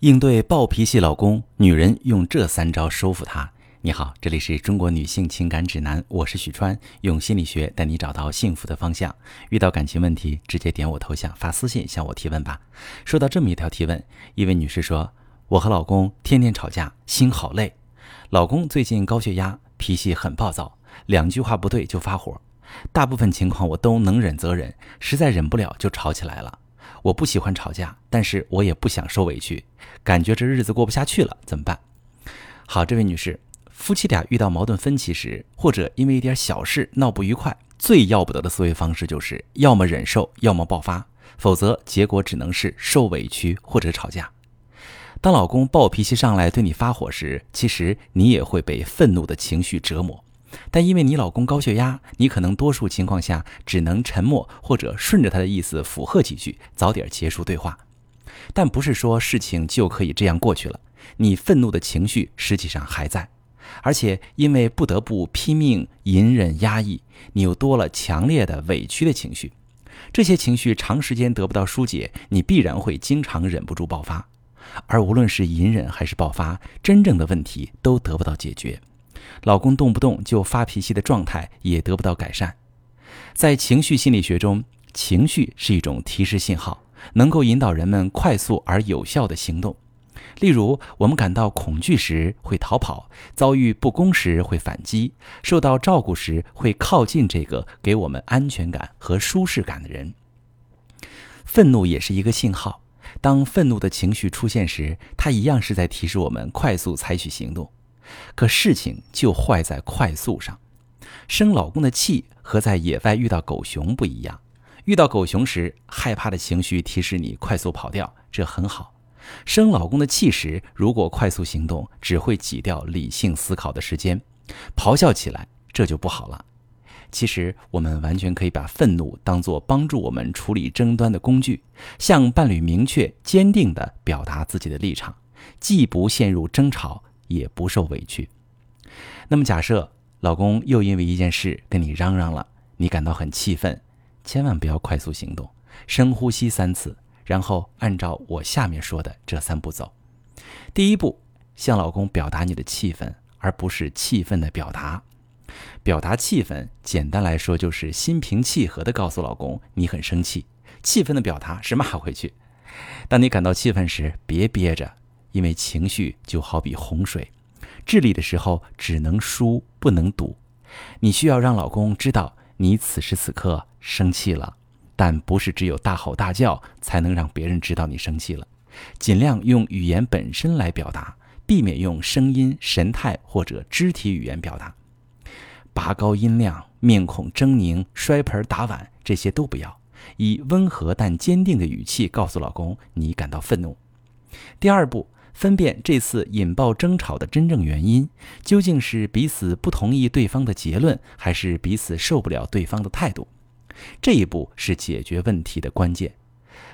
应对暴脾气老公，女人用这三招收服他。你好，这里是中国女性情感指南，我是许川，用心理学带你找到幸福的方向。遇到感情问题，直接点我头像发私信向我提问吧。收到这么一条提问，一位女士说：“我和老公天天吵架，心好累。老公最近高血压，脾气很暴躁，两句话不对就发火。大部分情况我都能忍则忍，实在忍不了就吵起来了。”我不喜欢吵架，但是我也不想受委屈，感觉这日子过不下去了，怎么办？好，这位女士，夫妻俩遇到矛盾分歧时，或者因为一点小事闹不愉快，最要不得的思维方式就是要么忍受，要么爆发，否则结果只能是受委屈或者吵架。当老公暴脾气上来对你发火时，其实你也会被愤怒的情绪折磨。但因为你老公高血压，你可能多数情况下只能沉默或者顺着他的意思附和几句，早点结束对话。但不是说事情就可以这样过去了，你愤怒的情绪实际上还在，而且因为不得不拼命隐忍压抑，你又多了强烈的委屈的情绪。这些情绪长时间得不到疏解，你必然会经常忍不住爆发。而无论是隐忍还是爆发，真正的问题都得不到解决。老公动不动就发脾气的状态也得不到改善。在情绪心理学中，情绪是一种提示信号，能够引导人们快速而有效的行动。例如，我们感到恐惧时会逃跑，遭遇不公时会反击，受到照顾时会靠近这个给我们安全感和舒适感的人。愤怒也是一个信号，当愤怒的情绪出现时，它一样是在提示我们快速采取行动。可事情就坏在快速上，生老公的气和在野外遇到狗熊不一样。遇到狗熊时，害怕的情绪提示你快速跑掉，这很好。生老公的气时，如果快速行动，只会挤掉理性思考的时间，咆哮起来，这就不好了。其实，我们完全可以把愤怒当作帮助我们处理争端的工具，向伴侣明确、坚定地表达自己的立场，既不陷入争吵。也不受委屈。那么，假设老公又因为一件事跟你嚷嚷了，你感到很气愤，千万不要快速行动，深呼吸三次，然后按照我下面说的这三步走。第一步，向老公表达你的气愤，而不是气愤的表达。表达气愤，简单来说就是心平气和地告诉老公你很生气。气愤的表达是骂回去。当你感到气愤时，别憋着。因为情绪就好比洪水，治理的时候只能疏不能堵。你需要让老公知道你此时此刻生气了，但不是只有大吼大叫才能让别人知道你生气了。尽量用语言本身来表达，避免用声音、神态或者肢体语言表达。拔高音量、面孔狰狞、摔盆打碗，这些都不要。以温和但坚定的语气告诉老公你感到愤怒。第二步。分辨这次引爆争吵的真正原因，究竟是彼此不同意对方的结论，还是彼此受不了对方的态度？这一步是解决问题的关键。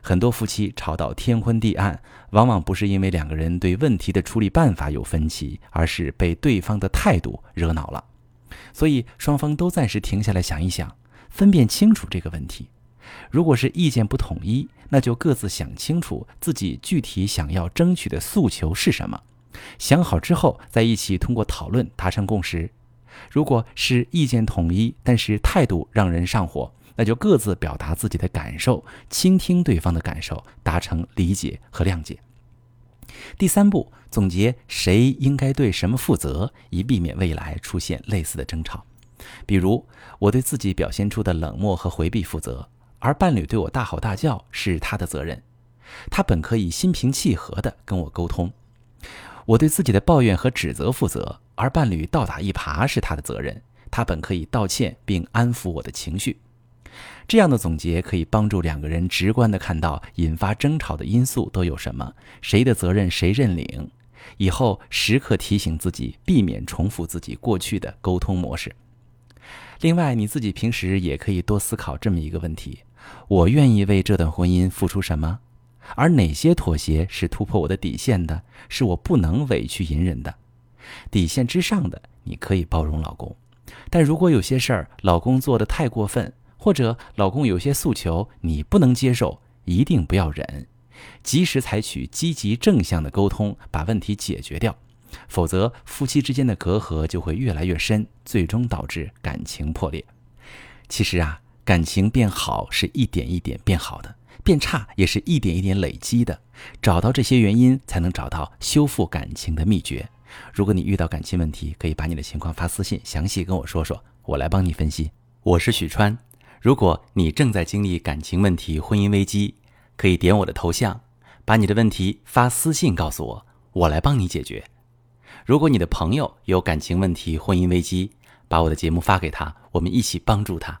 很多夫妻吵到天昏地暗，往往不是因为两个人对问题的处理办法有分歧，而是被对方的态度惹恼了。所以，双方都暂时停下来想一想，分辨清楚这个问题。如果是意见不统一，那就各自想清楚自己具体想要争取的诉求是什么，想好之后再一起通过讨论达成共识。如果是意见统一，但是态度让人上火，那就各自表达自己的感受，倾听对方的感受，达成理解和谅解。第三步，总结谁应该对什么负责，以避免未来出现类似的争吵。比如，我对自己表现出的冷漠和回避负责。而伴侣对我大吼大叫是他的责任，他本可以心平气和地跟我沟通。我对自己的抱怨和指责负责，而伴侣倒打一耙是他的责任，他本可以道歉并安抚我的情绪。这样的总结可以帮助两个人直观地看到引发争吵的因素都有什么，谁的责任谁认领。以后时刻提醒自己，避免重复自己过去的沟通模式。另外，你自己平时也可以多思考这么一个问题。我愿意为这段婚姻付出什么？而哪些妥协是突破我的底线的？是我不能委屈隐忍的？底线之上的，你可以包容老公；但如果有些事儿老公做的太过分，或者老公有些诉求你不能接受，一定不要忍，及时采取积极正向的沟通，把问题解决掉，否则夫妻之间的隔阂就会越来越深，最终导致感情破裂。其实啊，感情变好是一点一点变好的，变差也是一点一点累积的。找到这些原因，才能找到修复感情的秘诀。如果你遇到感情问题，可以把你的情况发私信，详细跟我说说，我来帮你分析。我是许川。如果你正在经历感情问题、婚姻危机，可以点我的头像，把你的问题发私信告诉我，我来帮你解决。如果你的朋友有感情问题、婚姻危机，把我的节目发给他，我们一起帮助他。